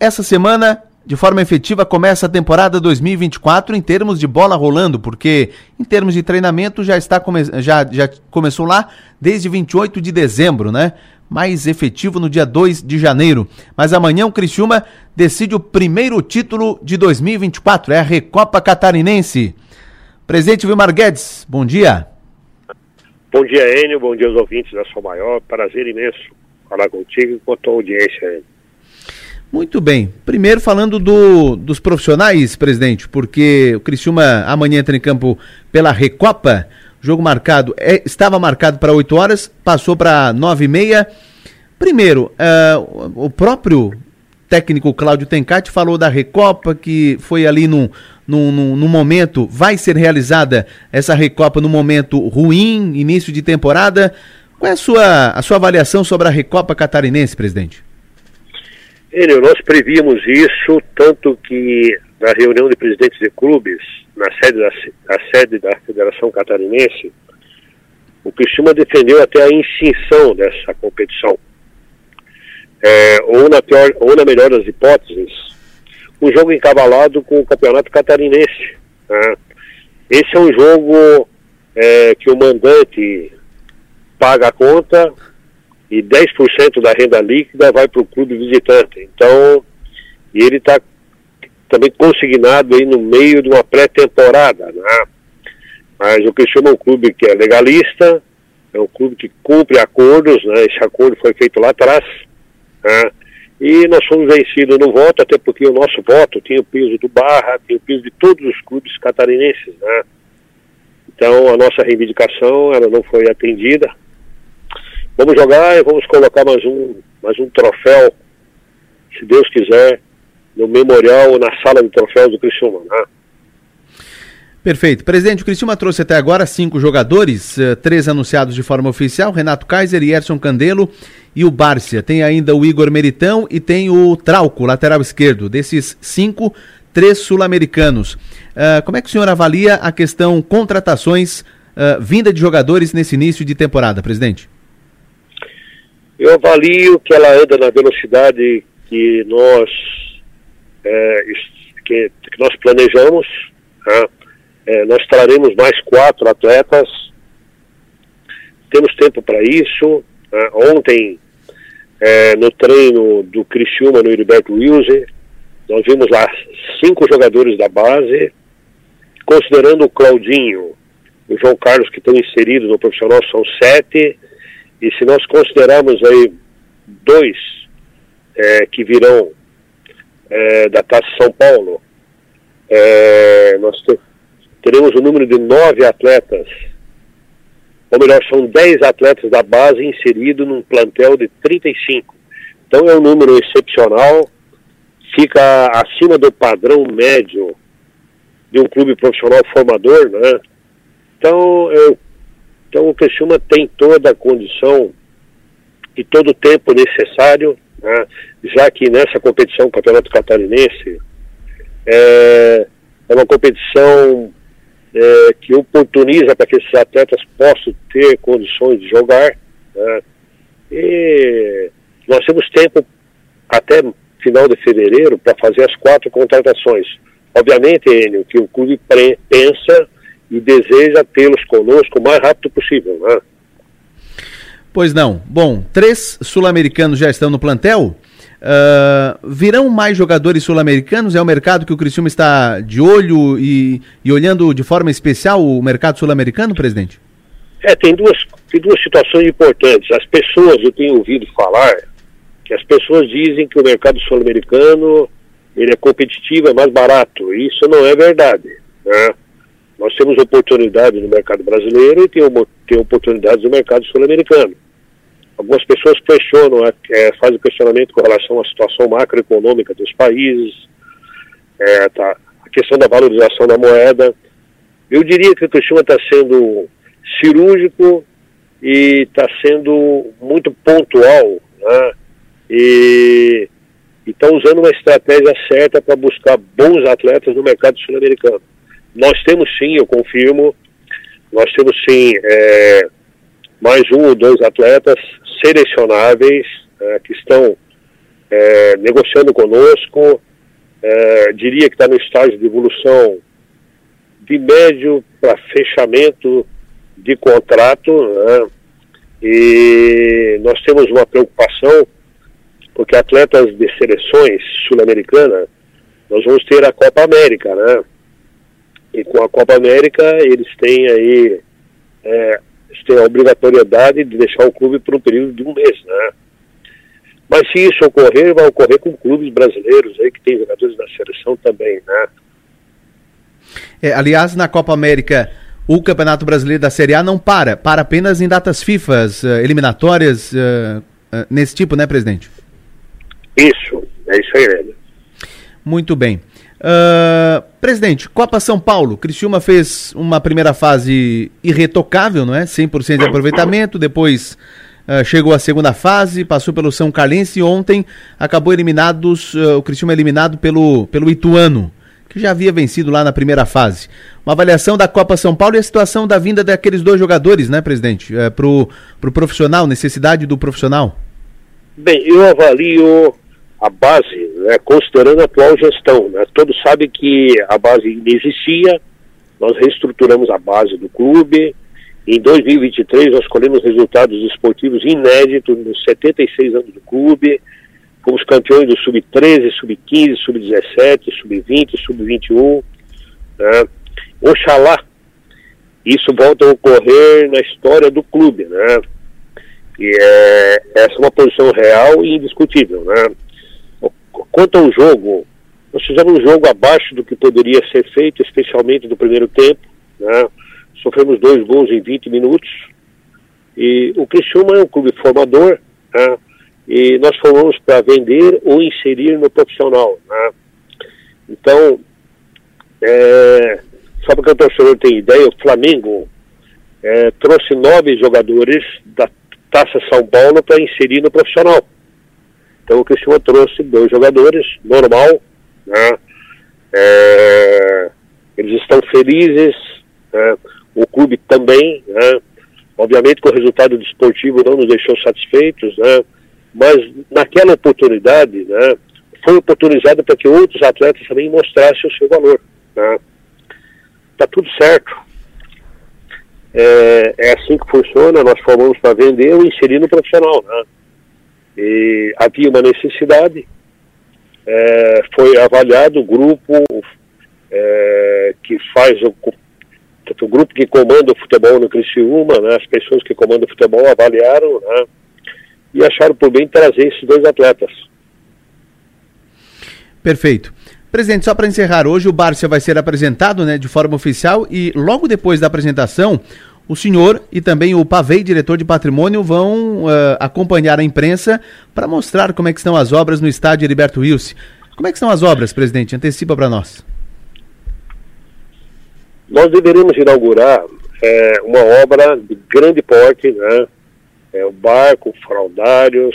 essa semana, de forma efetiva, começa a temporada 2024 em termos de bola rolando, porque em termos de treinamento já está come já, já começou lá desde 28 de dezembro, né? Mais efetivo no dia 2 de janeiro. Mas amanhã o Criciúma decide o primeiro título de 2024, é a Recopa Catarinense. Presidente Vilmar Guedes, bom dia. Bom dia, Enio, bom dia aos ouvintes da Sua Maior, prazer imenso falar contigo e com a tua audiência, Enio. Muito bem. Primeiro falando do, dos profissionais, presidente, porque o Criciúma amanhã entra em campo pela Recopa. Jogo marcado, é, estava marcado para 8 horas, passou para 9 e meia. Primeiro, uh, o próprio técnico Cláudio Tencati falou da Recopa, que foi ali num, num, momento, vai ser realizada essa Recopa no momento ruim, início de temporada. Qual é a sua, a sua avaliação sobre a Recopa Catarinense, presidente? Enio, nós prevíamos isso, tanto que na reunião de presidentes de clubes, na sede da, na sede da Federação Catarinense, o Criciúma defendeu até a extinção dessa competição. É, ou, na pior, ou na melhor das hipóteses, um jogo encavalado com o Campeonato Catarinense. Né? Esse é um jogo é, que o mandante paga a conta e 10% da renda líquida vai para o clube visitante. Então, e ele está também consignado aí no meio de uma pré-temporada, né? Mas o Cristiano é um clube que é legalista, é um clube que cumpre acordos, né? Esse acordo foi feito lá atrás, né? E nós fomos vencidos no voto, até porque o nosso voto tinha o peso do Barra, tinha o peso de todos os clubes catarinenses, né? Então a nossa reivindicação ela não foi atendida, Vamos jogar e vamos colocar mais um, mais um troféu, se Deus quiser, no memorial na sala de troféus do Criciúma. Né? Perfeito. Presidente, o Criciúma trouxe até agora cinco jogadores, uh, três anunciados de forma oficial, Renato Kaiser, Yerson Candelo e o Bárcia. Tem ainda o Igor Meritão e tem o Trauco, lateral esquerdo. Desses cinco, três sul-americanos. Uh, como é que o senhor avalia a questão contratações, uh, vinda de jogadores nesse início de temporada, presidente? Eu avalio que ela anda na velocidade que nós, é, que, que, nós planejamos. Né? É, nós traremos mais quatro atletas. Temos tempo para isso. Né? Ontem, é, no treino do Criciúma no Heriberto Wilson, nós vimos lá cinco jogadores da base, considerando o Claudinho, o João Carlos que estão inseridos no profissional são sete e se nós considerarmos aí dois é, que virão é, da Taça São Paulo, é, nós teremos o um número de nove atletas, ou melhor, são dez atletas da base inseridos num plantel de 35. Então é um número excepcional, fica acima do padrão médio de um clube profissional formador, né? Então eu então o Criciúma tem toda a condição e todo o tempo necessário, né, já que nessa competição, Campeonato Catarinense, é, é uma competição é, que oportuniza para que esses atletas possam ter condições de jogar. Né, e nós temos tempo até final de fevereiro para fazer as quatro contratações. Obviamente, Enio, que o clube pensa e deseja tê-los conosco o mais rápido possível. Né? Pois não. Bom, três sul-americanos já estão no plantel. Uh, virão mais jogadores sul-americanos? É o mercado que o Criciúma está de olho e, e olhando de forma especial o mercado sul-americano, presidente? É, tem duas, tem duas situações importantes. As pessoas, eu tenho ouvido falar, que as pessoas dizem que o mercado sul-americano ele é competitivo, é mais barato. Isso não é verdade. Né? Nós temos oportunidades no mercado brasileiro e tem, tem oportunidades no mercado sul-americano. Algumas pessoas questionam, é, é, fazem questionamento com relação à situação macroeconômica dos países, é, tá, a questão da valorização da moeda. Eu diria que o Criciúma está sendo cirúrgico e está sendo muito pontual, né? E está usando uma estratégia certa para buscar bons atletas no mercado sul-americano. Nós temos sim, eu confirmo, nós temos sim é, mais um ou dois atletas selecionáveis é, que estão é, negociando conosco, é, diria que está no estágio de evolução de médio para fechamento de contrato, né? e nós temos uma preocupação, porque atletas de seleções sul-americanas, nós vamos ter a Copa América, né? E com a Copa América eles têm aí é, eles têm a obrigatoriedade de deixar o clube por um período de um mês, né? Mas se isso ocorrer, vai ocorrer com clubes brasileiros aí que tem jogadores da seleção também, né? É, aliás, na Copa América, o Campeonato Brasileiro da Série A não para, para apenas em datas FIFA, uh, eliminatórias, uh, uh, nesse tipo, né, presidente? Isso, é isso aí, né? Muito bem. Presidente, Copa São Paulo, Criciúma fez uma primeira fase irretocável, não é? 100% de aproveitamento, depois Uh, chegou à segunda fase, passou pelo São Carlense e ontem acabou eliminados, uh, o Cristiano eliminado pelo, pelo Ituano, que já havia vencido lá na primeira fase. Uma avaliação da Copa São Paulo e a situação da vinda daqueles dois jogadores, né, presidente? Uh, pro, pro profissional, necessidade do profissional. Bem, eu avalio a base, né, considerando a atual gestão. Né? Todos sabem que a base não existia, nós reestruturamos a base do clube, em 2023, nós colhemos resultados esportivos inéditos nos 76 anos do clube. Fomos campeões do Sub-13, Sub-15, Sub-17, Sub-20, Sub-21. Né? Oxalá isso volta a ocorrer na história do clube. Né? E é, essa é uma posição real e indiscutível. Né? Quanto ao jogo, nós fizemos um jogo abaixo do que poderia ser feito, especialmente no primeiro tempo. Né? sofremos dois gols em 20 minutos. E o Criciúma é um clube formador, né? e nós formamos para vender ou inserir no profissional. Né? Então, é, só para que o torcedor tenha ideia, o Flamengo é, trouxe nove jogadores da Taça São Paulo para inserir no profissional. Então o Criciúma trouxe dois jogadores, normal, né? É, eles estão felizes, né? o clube também, né? obviamente que o resultado desportivo não nos deixou satisfeitos, né? mas naquela oportunidade né, foi oportunizado para que outros atletas também mostrassem o seu valor. Né? Tá tudo certo. É, é, assim que funciona, nós formamos para vender ou inserir no profissional. Né? E havia uma necessidade, é, foi avaliado o grupo é, que faz o o grupo que comanda o futebol no Criciúma, né, as pessoas que comandam o futebol avaliaram né, e acharam por bem trazer esses dois atletas. Perfeito. Presidente, só para encerrar, hoje o Bárcia vai ser apresentado né, de forma oficial e logo depois da apresentação, o senhor e também o Pavei, diretor de patrimônio, vão uh, acompanhar a imprensa para mostrar como é que estão as obras no estádio Heriberto Wilson. Como é que estão as obras, presidente? Antecipa para nós. Nós deveríamos inaugurar é, uma obra de grande porte, né? É, o barco, fraudários,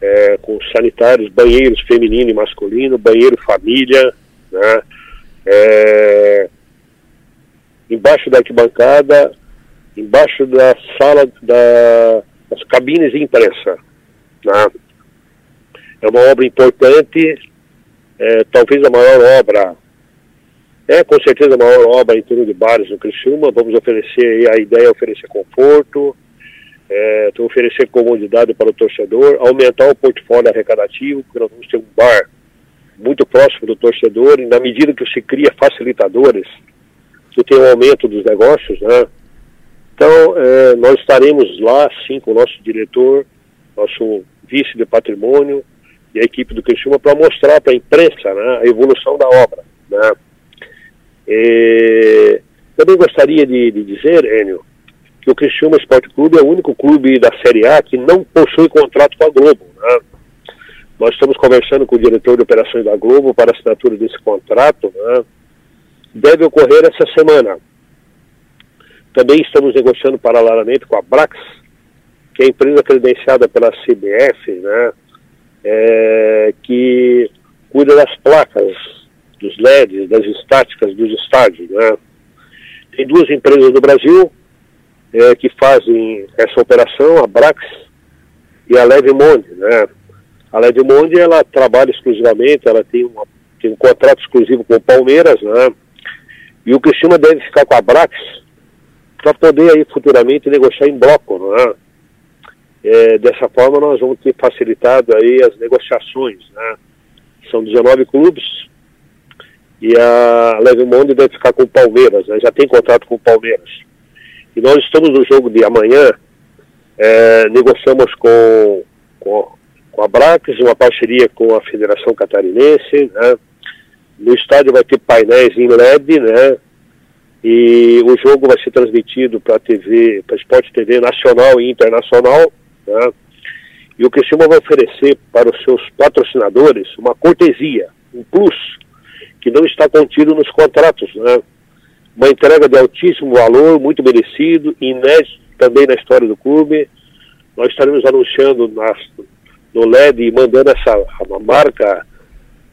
é, com sanitários, banheiros feminino e masculino, banheiro família, né? É, embaixo da arquibancada, embaixo da sala da, das cabines de imprensa. Né? É uma obra importante, é, talvez a maior obra é com certeza a maior obra em torno de bares no Criciúma. Vamos oferecer, a ideia é oferecer conforto, é, oferecer comodidade para o torcedor, aumentar o portfólio arrecadativo, porque nós vamos ter um bar muito próximo do torcedor, e na medida que se cria facilitadores, você tem um aumento dos negócios, né? Então, é, nós estaremos lá, sim, com o nosso diretor, nosso vice de patrimônio e a equipe do Criciúma para mostrar para a imprensa né, a evolução da obra, né? É, também gostaria de, de, dizer, Enio, que o Criciúma Esporte Clube é o único clube da Série A que não possui contrato com a Globo. Né? Nós estamos conversando com o diretor de operações da Globo para assinatura desse contrato. Né? Deve ocorrer essa semana. Também estamos negociando paralelamente com a Brax, que é a empresa credenciada pela CBF, né? É, que cuida das placas dos LEDs, das estáticas dos estádios. Né? Tem duas empresas do Brasil é, que fazem essa operação, a Brax e a Levemonde. Né? A Monde, ela trabalha exclusivamente, ela tem, uma, tem um contrato exclusivo com o Palmeiras, né? E o Cristina deve ficar com a Brax para poder aí futuramente negociar em bloco, não é? é? Dessa forma nós vamos ter facilitado aí as negociações, né? São 19 clubes e a Leve Monde deve ficar com o Palmeiras, né? Já tem contrato com o Palmeiras. E nós estamos no jogo de amanhã, é, negociamos com, com, com a Brax, uma parceria com a Federação Catarinense, né? No estádio vai ter painéis em LED, né? E o jogo vai ser transmitido para TV, para Esporte TV nacional e internacional, né? E o Criciúma vai oferecer para os seus patrocinadores uma cortesia, um plus, que não está contido nos contratos, né? Uma entrega de altíssimo valor, muito merecido, inédito também na história do clube. Nós estaremos anunciando nas, no LED e mandando essa marca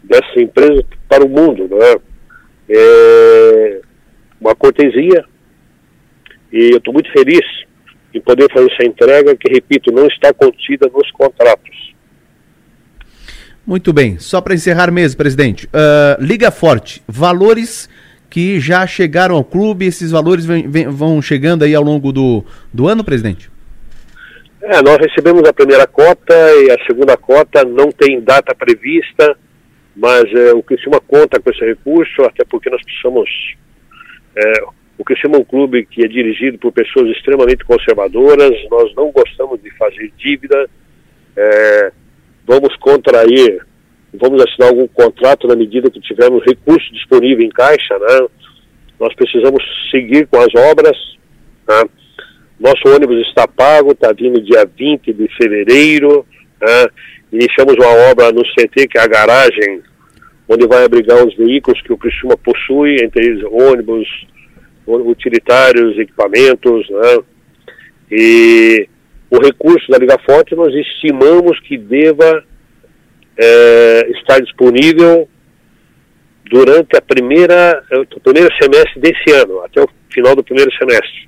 dessa empresa para o mundo, né? É uma cortesia e eu estou muito feliz em poder fazer essa entrega que, repito, não está contida nos contratos. Muito bem. Só para encerrar mesmo, presidente. Uh, Liga Forte, valores que já chegaram ao clube, esses valores vem, vem, vão chegando aí ao longo do, do ano, presidente? É, nós recebemos a primeira cota e a segunda cota não tem data prevista, mas é, o Criciúma conta com esse recurso, até porque nós precisamos. É, o Criciúma é um clube que é dirigido por pessoas extremamente conservadoras, nós não gostamos de fazer dívida, é, vamos contrair, vamos assinar algum contrato na medida que tivermos recurso disponível em caixa, né? Nós precisamos seguir com as obras, né? Nosso ônibus está pago, está vindo dia 20 de fevereiro. Né? Iniciamos uma obra no CT, que é a garagem, onde vai abrigar os veículos que o Criciúma possui, entre eles ônibus, utilitários, equipamentos. Né? E o recurso da Liga Forte nós estimamos que deva é, estar disponível durante a primeira, o primeiro semestre desse ano, até o final do primeiro semestre.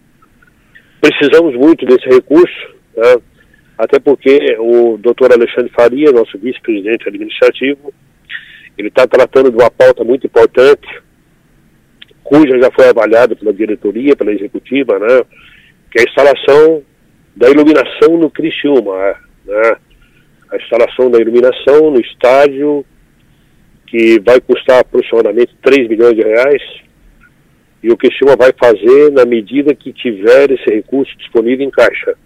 Precisamos muito desse recurso, né? Até porque o doutor Alexandre Faria, nosso vice-presidente administrativo, ele está tratando de uma pauta muito importante, cuja já foi avaliada pela diretoria, pela executiva, né? que é a instalação da iluminação no Criciúma, né? a instalação da iluminação no estádio, que vai custar aproximadamente 3 milhões de reais, e o Criciúma vai fazer na medida que tiver esse recurso disponível em caixa.